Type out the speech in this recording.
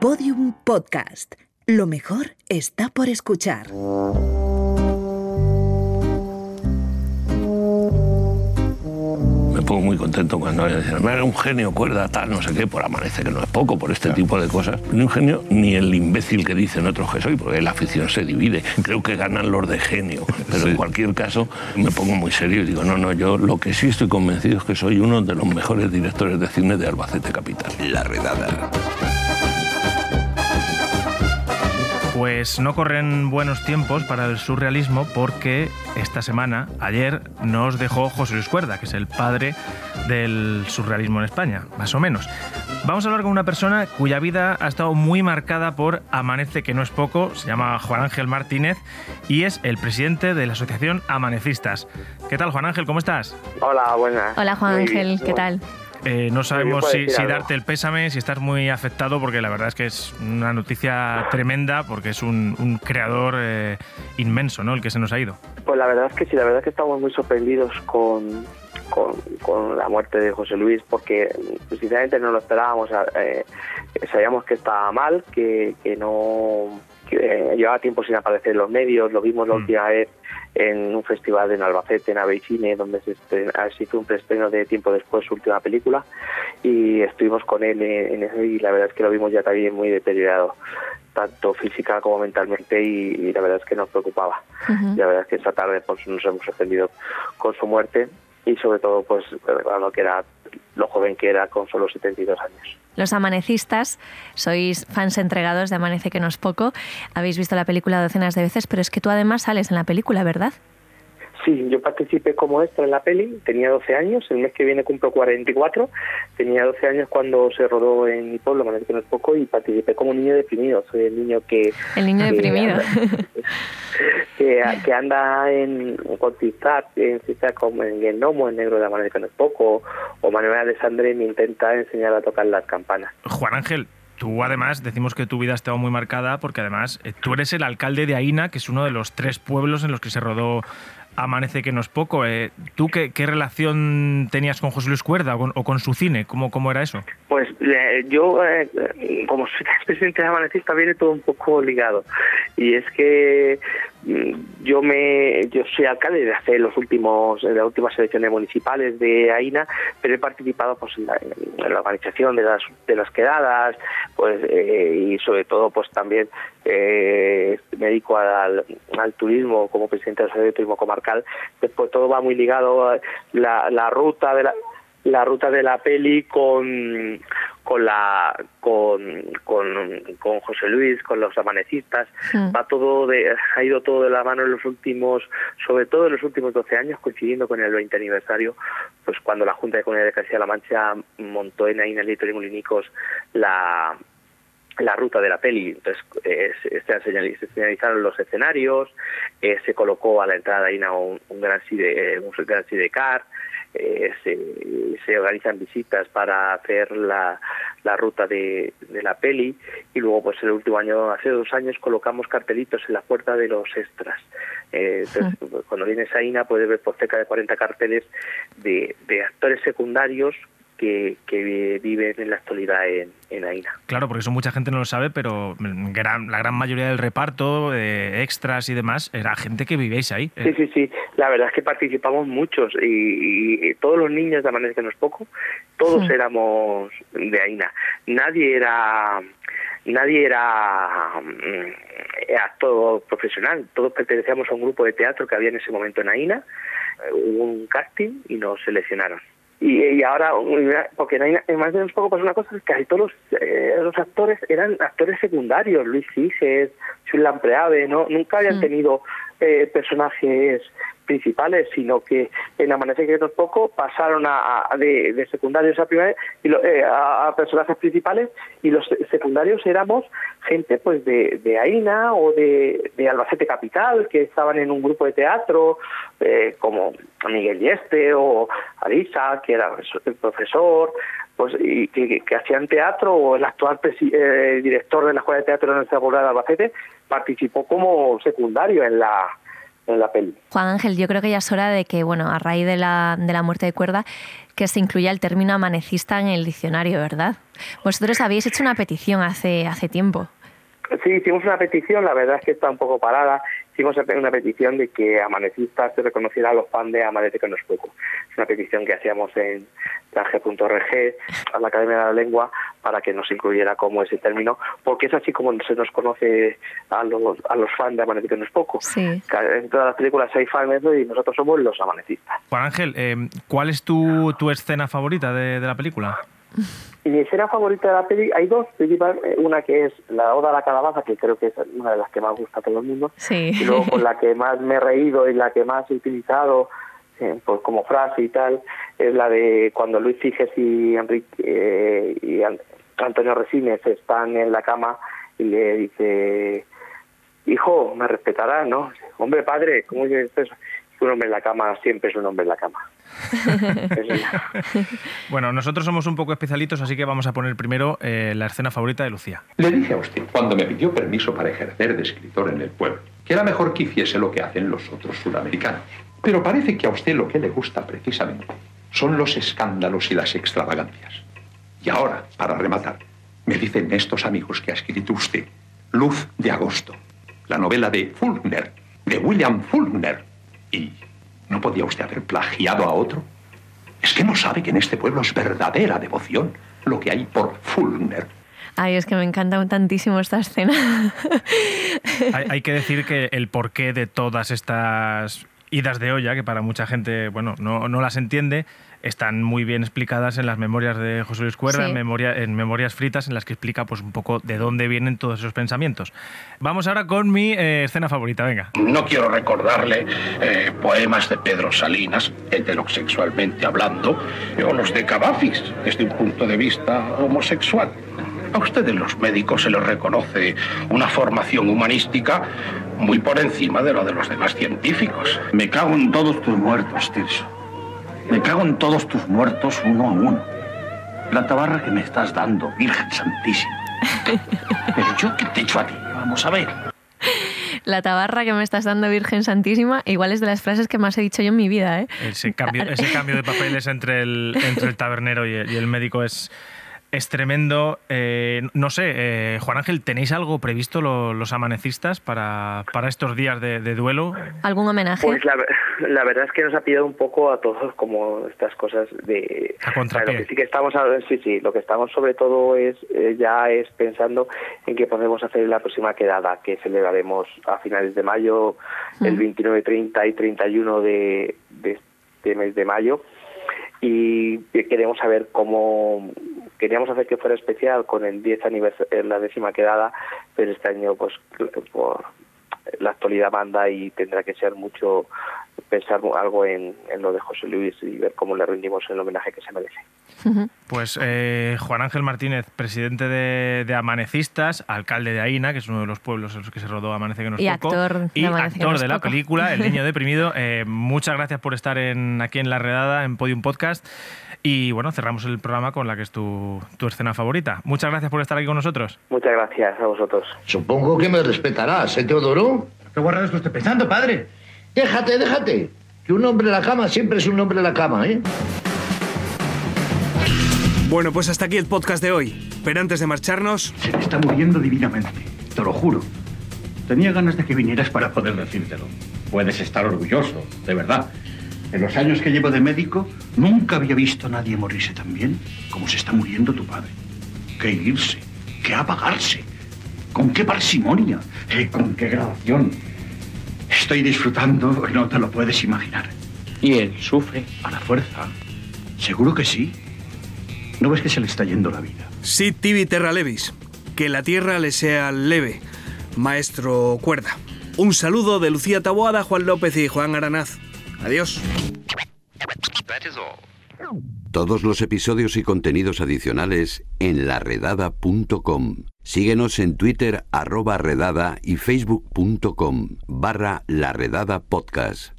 Podium Podcast. Lo mejor está por escuchar. Me pongo muy contento cuando alguien dice, me un genio, cuerda, tal, no sé qué, por amanece, que no es poco, por este tipo de cosas. Ni un genio, ni el imbécil que dicen otros que soy, porque la afición se divide. Creo que ganan los de genio. Pero en cualquier caso, me pongo muy serio y digo, no, no, yo lo que sí estoy convencido es que soy uno de los mejores directores de cine de Albacete Capital. La redada. Pues no corren buenos tiempos para el surrealismo porque esta semana, ayer, nos dejó José Luis Cuerda, que es el padre del surrealismo en España, más o menos. Vamos a hablar con una persona cuya vida ha estado muy marcada por Amanece, que no es poco, se llama Juan Ángel Martínez y es el presidente de la Asociación Amanecistas. ¿Qué tal, Juan Ángel? ¿Cómo estás? Hola, buenas. Hola Juan Muy Ángel, bien, ¿qué tal? Eh, no sabemos si, si darte el pésame, si estás muy afectado, porque la verdad es que es una noticia tremenda, porque es un, un creador eh, inmenso, ¿no? El que se nos ha ido. Pues la verdad es que sí, la verdad es que estamos muy sorprendidos con, con, con la muerte de José Luis, porque pues, sinceramente no lo esperábamos. eh, sabíamos que estaba mal, que, que no que, eh, llevaba tiempo sin aparecer en los medios, lo vimos la Mm. última vez en un festival en Albacete, en Aveicine, donde se, estrena- ah, se hizo un preestreno de tiempo después su última película y estuvimos con él en, eso y la verdad es que lo vimos ya también muy deteriorado, tanto física como mentalmente y, y la verdad es que nos preocupaba. Ujú. Y la verdad es que esta tarde pues nos hemos sorprendido con su muerte y sobre todo pues recordando que era lo joven que era con solo 72 años. Los amanecistas, sois fans entregados de Amanece que no es poco. Habéis visto la película docenas de veces, pero es que tú además sales en la película, ¿verdad? Sí, yo participé como extra en la peli, tenía 12 años, el mes que viene cumplo 44, tenía 12 años cuando se rodó en mi pueblo, Manuel que no es poco, y participé como niño deprimido, soy el niño que... El niño que deprimido. anda- que, que anda en con Zizat, en como en el Gnomo, en Negro de Amanecer que no es poco, o Manuel Alessandre me intenta enseñar a tocar las campanas. Juan Ángel, tú además decimos que tu vida ha estado muy marcada porque además eh, tú eres el alcalde de Aina, que es uno de los tres pueblos en los que se rodó Amanece que no es poco. Eh, ¿Tú qué, relación tenías con José Luis Cuerda o con, su cine? ¿Cómo, ¿Cómo era eso? Pues yo, eh, como soy presidente de Amanecista, viene todo un poco ligado. Y es que mm, yo me yo soy alcalde de hace los últimos de las últimas elecciones municipales de AINA, pero he participado pues en la, en la organización de las de las quedadas, pues eh, y sobre todo pues también eh, me dedico al, al turismo como presidente del Servicio de Turismo Comarcal. Después todo va muy ligado a la, la ruta de la la ruta de la peli con con la con, con, con José Luis con los amanecistas va todo de, ha ido todo de la mano en los últimos sobre todo en los últimos 12 años coincidiendo con el 20 aniversario pues cuando la Junta de Comunidad de Castilla-La Mancha montó en Aina Lito y Molinicos la la ruta de la peli. Entonces, eh, se, se señali- se señalizaron los escenarios, eh, se colocó a la entrada de Aina un, un gran sidecar, eh, se, se organizan visitas para hacer la, la ruta de, de la peli y luego pues el último año, hace dos años, colocamos cartelitos en la puerta de los extras. Eh, entonces, cuando vienes a Aina puedes ver por cerca de 40 carteles de, de actores secundarios que, que viven en la actualidad en, en Aina. Claro, porque eso mucha gente no lo sabe, pero gran- la gran mayoría del reparto, eh, extras y demás, era gente que vivíais ahí. Sí, Eh, sí, sí. La verdad es que participamos muchos y, y todos los niños de Amanece que no es poco, todos Sí. éramos de AINA. Nadie era nadie era mm, actor profesional. Todos pertenecíamos a un grupo de teatro que había en ese momento en AINA. Hubo un casting y nos seleccionaron. Y, y ahora, porque en más de un poco pasa una cosa, es que casi todos los, eh, los actores eran actores secundarios. Luis Cises, Chul Lampreave, ¿no? Nunca habían Mm. tenido eh, personajes principales, sino que en Amanece que no es poco pasaron a, a- de, de secundarios a primarios y lo- eh, a, a personajes principales y los secundarios éramos gente pues de, de Aina o de, de Albacete Capital que estaban en un grupo de teatro eh, como Miguel Yeste o Arisa que era el profesor pues y que, que- hacían teatro o el actual eh, director de la escuela de teatro de nuestra Universidad de Albacete participó como secundario en la en la peli. Juan Ángel, yo creo que ya es hora de que, bueno, a raíz de la, de la muerte de Cuerda, que se incluya el término amanecista en el diccionario, ¿verdad? Vosotros habéis hecho una petición hace, hace tiempo. Sí, hicimos una petición, la verdad es que está un poco parada. Hicimos una petición de que Amanecistas se reconociera a los fans de Amanece que no es poco. Es una petición que hacíamos en traje.org, a la Academia de la Lengua, para que nos incluyera como ese término, porque es así como se nos conoce a los, a los fans de Amanece que no es poco. Sí. En todas las películas hay fans y nosotros somos los amanecistas. Juan Ángel, eh, ¿cuál es tu, tu escena favorita de, de la película? Y mi escena favorita de la peli, hay dos, una que es la Oda a la Calabaza, que creo que es una de las que más gusta a todo el mundo, Sí. y luego con la que más me he reído y la que más he utilizado eh, pues como frase y tal, es la de cuando Luis Figes y Enrique eh, y An- Antonio Resines están en la cama y le dice, hijo, me respetarás, ¿no? Hombre, padre, ¿cómo dices eso? Un hombre en la cama siempre es un hombre en la cama. Bueno, nosotros somos un poco especialitos, así que vamos a poner primero eh, la escena favorita de Lucía. Le dije a usted, cuando me pidió permiso para ejercer de escritor en el pueblo, que era mejor que hiciese lo que hacen los otros sudamericanos. Pero parece que a usted lo que le gusta precisamente son los escándalos y las extravagancias. Y ahora, para rematar, me dicen estos amigos que ha escrito usted Luz de Agosto, la novela de Faulkner, de William Faulkner. ¿Y no podía usted haber plagiado a otro? Es que no sabe que en este pueblo es verdadera devoción lo que hay por Faulkner. Ay, es que me encanta un tantísimo esta escena. Hay, hay que decir que el porqué de todas estas idas de olla, que para mucha gente bueno, no, no las entiende, están muy bien explicadas en las memorias de José Luis Cuerda, Sí. en, memoria, en Memorias Fritas, en las que explica pues, un poco de dónde vienen todos esos pensamientos. Vamos ahora con mi eh, escena favorita, venga. No quiero recordarle eh, poemas de Pedro Salinas, heterosexualmente hablando, o los de Cavafis, desde un punto de vista homosexual. A ustedes los médicos se les reconoce una formación humanística muy por encima de lo de los demás científicos. Me cago en todos tus muertos, Tirso. Me cago en todos tus muertos uno a uno. La tabarra que me estás dando, Virgen Santísima. Pero yo qué te echo a ti, vamos a ver. La tabarra que me estás dando, Virgen Santísima, igual es de las frases que más he dicho yo en mi vida, ¿eh? Ese cambio, ese cambio de papeles entre el, entre el tabernero y el, y el médico es, es tremendo. Eh, no sé, eh, Juan Ángel, ¿tenéis algo previsto lo- los amanecistas para, para estos días de, de duelo? ¿Algún homenaje? Pues la, la verdad es que nos ha pillado un poco a todos como estas cosas de A contrapié. lo que sí que estamos a- sí sí lo que estamos sobre todo es eh, ya es pensando en qué podemos hacer la próxima quedada que celebraremos a finales de mayo el 29 30 y 31 de, de este mes de mayo y queremos saber cómo queríamos hacer que fuera especial con el 10 aniversario la décima quedada pero este año pues la actualidad manda y tendrá que ser mucho pensar algo en, en lo de José Luis y ver cómo le rendimos el homenaje que se merece. Pues eh, Juan Ángel Martínez, presidente de, de Amanecistas, alcalde de Aina, que es uno de los pueblos en los que se rodó Amanece que no es Y poco, actor de y actor de la poco. película, El Niño Deprimido. Eh, muchas gracias por estar en, aquí en La Redada, en Podium Podcast. Y bueno, cerramos el programa con la que es tu, tu escena favorita. Muchas gracias por estar aquí con nosotros. Muchas gracias a vosotros. Supongo que me respetarás, ¿eh, Teodoro? ¿Qué guarda está usted pensando, padre? Déjate, déjate. Que un hombre en la cama siempre es un hombre en la cama, ¿eh? Bueno, pues hasta aquí el podcast de hoy. Pero antes de marcharnos, Se me está muriendo divinamente, te lo juro. Tenía ganas de que vinieras para poder decírtelo. Puedes estar orgulloso, de verdad. En los años que llevo de médico, nunca había visto a nadie morirse tan bien como se está muriendo tu padre. Qué irse, qué apagarse, con qué parsimonia, eh, con qué graduación. Estoy disfrutando, no te lo puedes imaginar. ¿Y él sufre? A la fuerza. Seguro que sí. ¿No ves que se le está yendo la vida? sit tibi terra levis. Que la tierra le sea leve. Maestro Cuerda. Un saludo de Lucía Taboada, Juan López y Juan Aranaz. Adiós. Todos los episodios y contenidos adicionales en laredada.com. Síguenos en Twitter arroba redada y facebook.com barra laredada podcast.